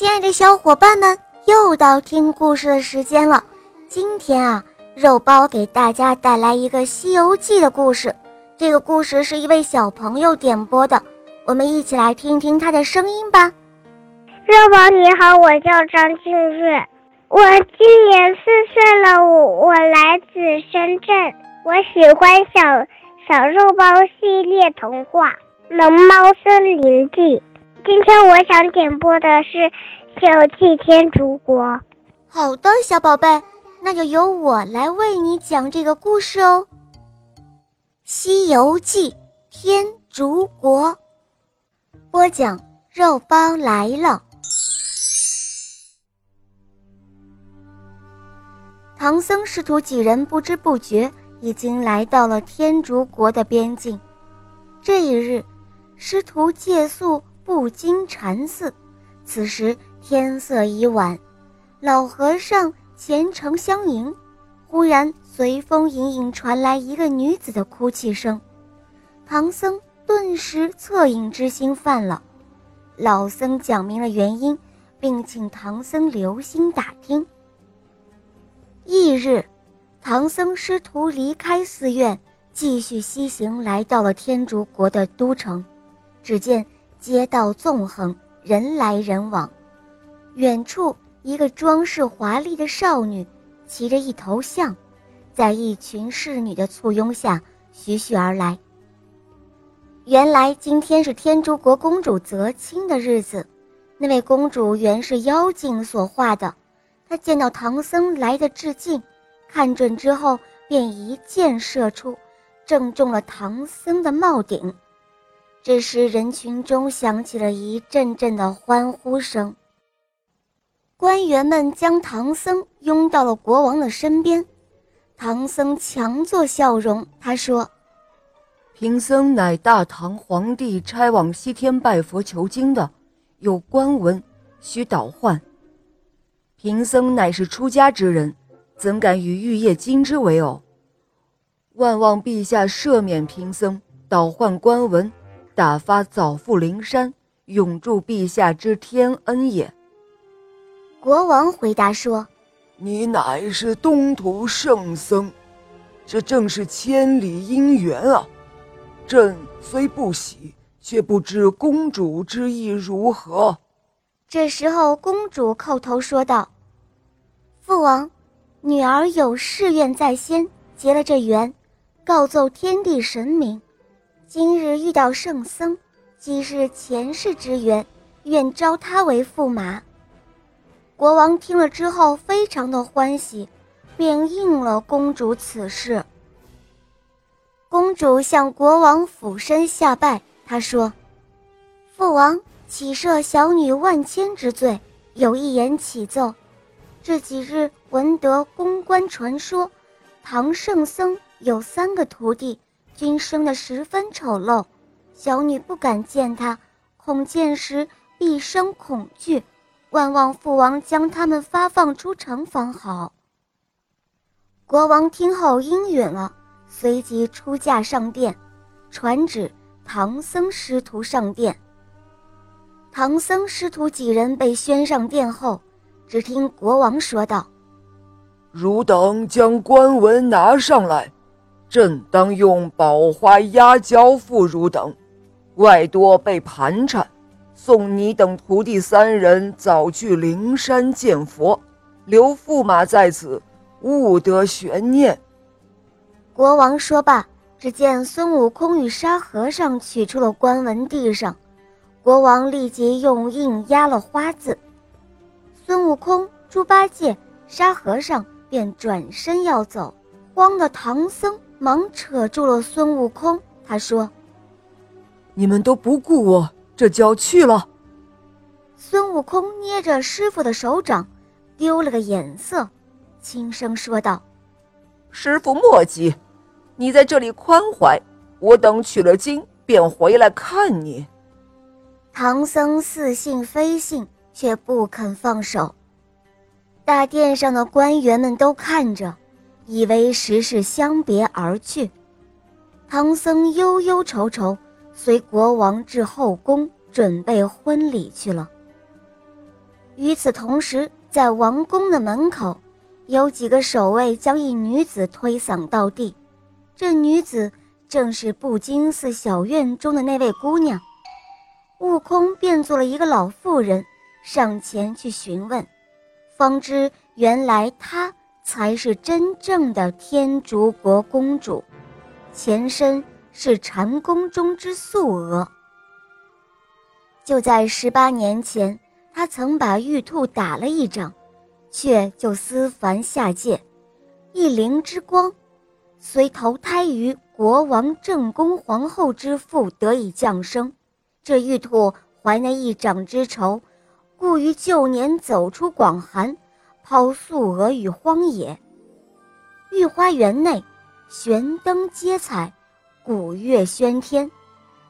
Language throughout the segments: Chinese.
亲爱的小伙伴们，又到听故事的时间了。今天啊，肉包给大家带来一个《西游记》的故事。这个故事是一位小朋友点播的，我们一起来听听他的声音吧。肉包你好，我叫张静月，我今年四岁了，我我来自深圳，我喜欢小小肉包系列童话《龙猫森林记》。今天我想点播的是《西游记天竺国》。好的，小宝贝，那就由我来为你讲这个故事哦。《西游记天竺国》播讲，肉包来了。唐僧师徒几人不知不觉已经来到了天竺国的边境。这一日，师徒借宿。不经禅寺，此时天色已晚，老和尚虔诚相迎。忽然随风隐隐传来一个女子的哭泣声，唐僧顿时恻隐之心犯了。老僧讲明了原因，并请唐僧留心打听。翌日，唐僧师徒离开寺院，继续西行，来到了天竺国的都城。只见。街道纵横，人来人往。远处，一个装饰华丽的少女骑着一头象，在一群侍女的簇拥下徐徐而来。原来今天是天竺国公主择亲的日子，那位公主原是妖精所化的。她见到唐僧来的致敬，看准之后便一箭射出，正中了唐僧的帽顶。这时，人群中响起了一阵阵的欢呼声。官员们将唐僧拥到了国王的身边，唐僧强作笑容，他说：“贫僧乃大唐皇帝差往西天拜佛求经的，有官文，需倒换。贫僧乃是出家之人，怎敢与玉叶金枝为偶？万望陛下赦免贫僧，倒换官文。”打发早赴灵山，永驻陛下之天恩也。国王回答说：“你乃是东土圣僧，这正是千里姻缘啊！朕虽不喜，却不知公主之意如何。”这时候，公主叩头说道：“父王，女儿有誓愿在先，结了这缘，告奏天地神明。”今日遇到圣僧，既是前世之缘，愿招他为驸马。国王听了之后，非常的欢喜，便应了公主此事。公主向国王俯身下拜，她说：“父王岂赦小女万千之罪？有一言启奏。这几日闻得公关传说，唐圣僧有三个徒弟。”君生的十分丑陋，小女不敢见他，恐见时必生恐惧。万望父王将他们发放出城方好。国王听后应允了，随即出驾上殿，传旨唐僧师徒上殿。唐僧师徒几人被宣上殿后，只听国王说道：“汝等将官文拿上来。”朕当用宝花压交付汝等，外多被盘缠，送你等徒弟三人早去灵山见佛，留驸马在此，勿得悬念。国王说罢，只见孙悟空与沙和尚取出了官文递上，国王立即用印压了花字。孙悟空、猪八戒、沙和尚便转身要走，慌的唐僧。忙扯住了孙悟空，他说：“你们都不顾我，这就要去了。”孙悟空捏着师傅的手掌，丢了个眼色，轻声说道：“师傅莫急，你在这里宽怀，我等取了经便回来看你。”唐僧似信非信，却不肯放手。大殿上的官员们都看着。以为时势相别而去，唐僧忧忧愁愁，随国王至后宫准备婚礼去了。与此同时，在王宫的门口，有几个守卫将一女子推搡到地。这女子正是布金寺小院中的那位姑娘。悟空变做了一个老妇人，上前去询问，方知原来她才是真正的天竺国公主，前身是禅宫中之素娥。就在十八年前，她曾把玉兔打了一掌，却就思凡下界，一灵之光，虽投胎于国王正宫皇后之父得以降生。这玉兔怀那一掌之仇，故于旧年走出广寒，抛素娥于荒野。御花园内，悬灯结彩，鼓乐喧天。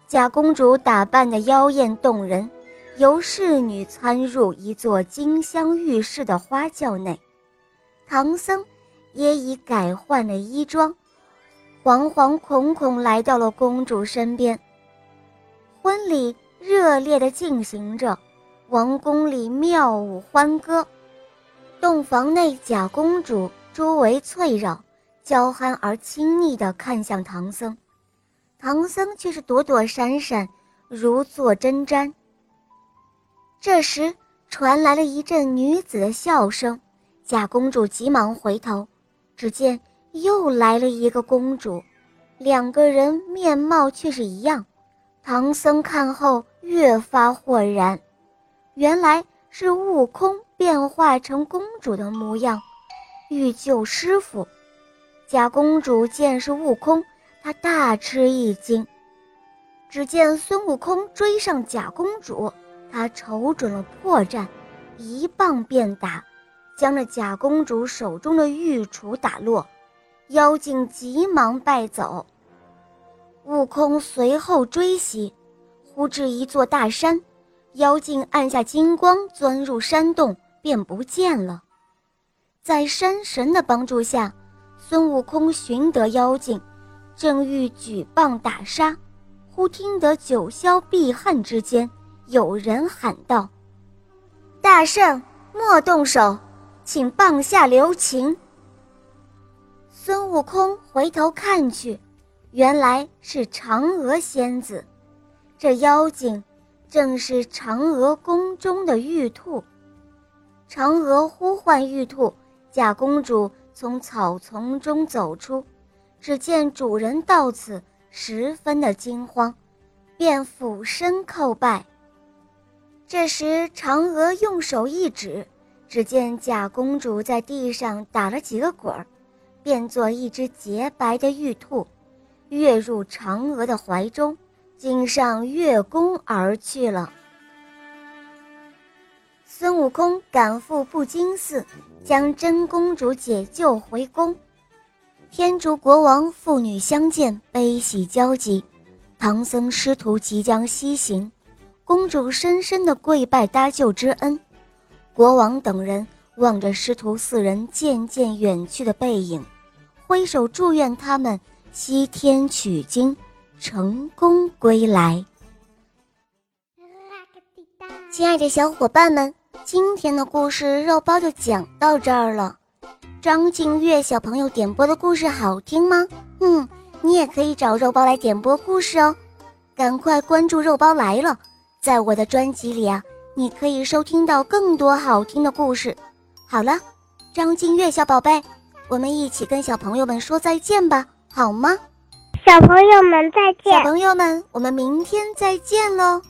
假公主打扮的妖艳动人，由侍女参入一座金镶玉饰的花轿内。唐僧也已改换了衣装，惶惶恐恐来到了公主身边。婚礼热烈的进行着，王宫里妙舞欢歌，洞房内假公主周围翠绕，娇憨而亲昵地看向唐僧，唐僧却是躲躲闪闪，如坐针毡。这时传来了一阵女子的笑声，假公主急忙回头，只见又来了一个公主，两个人面貌却是一样。唐僧看后越发豁然，原来是悟空变化成公主的模样，欲救师傅。假公主见是悟空，她大吃一惊。只见孙悟空追上假公主，他瞅准了破绽，一棒便打，将那假公主手中的玉杵打落，妖精急忙败走。悟空随后追袭，忽至一座大山，妖精按下金光，钻入山洞，便不见了。在山神的帮助下，孙悟空寻得妖精，正欲举棒打杀，忽听得九霄碧汉之间有人喊道：“大圣莫动手，请棒下留情。”孙悟空回头看去。原来是嫦娥仙子，这妖精正是嫦娥宫中的玉兔。嫦娥呼唤玉兔，假公主从草丛中走出，只见主人到此，十分的惊慌，便俯身叩拜。这时，嫦娥用手一指，只见假公主在地上打了几个滚儿，变作一只洁白的玉兔。跃入嫦娥的怀中，竟上月宫而去了。孙悟空赶赴布金寺，将真公主解救回宫。天竺国王父女相见，悲喜交集。唐僧师徒即将西行，公主深深的跪拜搭救之恩。国王等人望着师徒四人渐渐远去的背影，挥手祝愿他们。西天取经，成功归来。亲爱的小伙伴们，今天的故事肉包就讲到这儿了。张静月小朋友点播的故事好听吗？嗯，你也可以找肉包来点播故事哦。赶快关注肉包来了，在我的专辑里啊，你可以收听到更多好听的故事。好了，张静月小宝贝，我们一起跟小朋友们说再见吧。好吗，小朋友们再见。小朋友们，我们明天再见喽。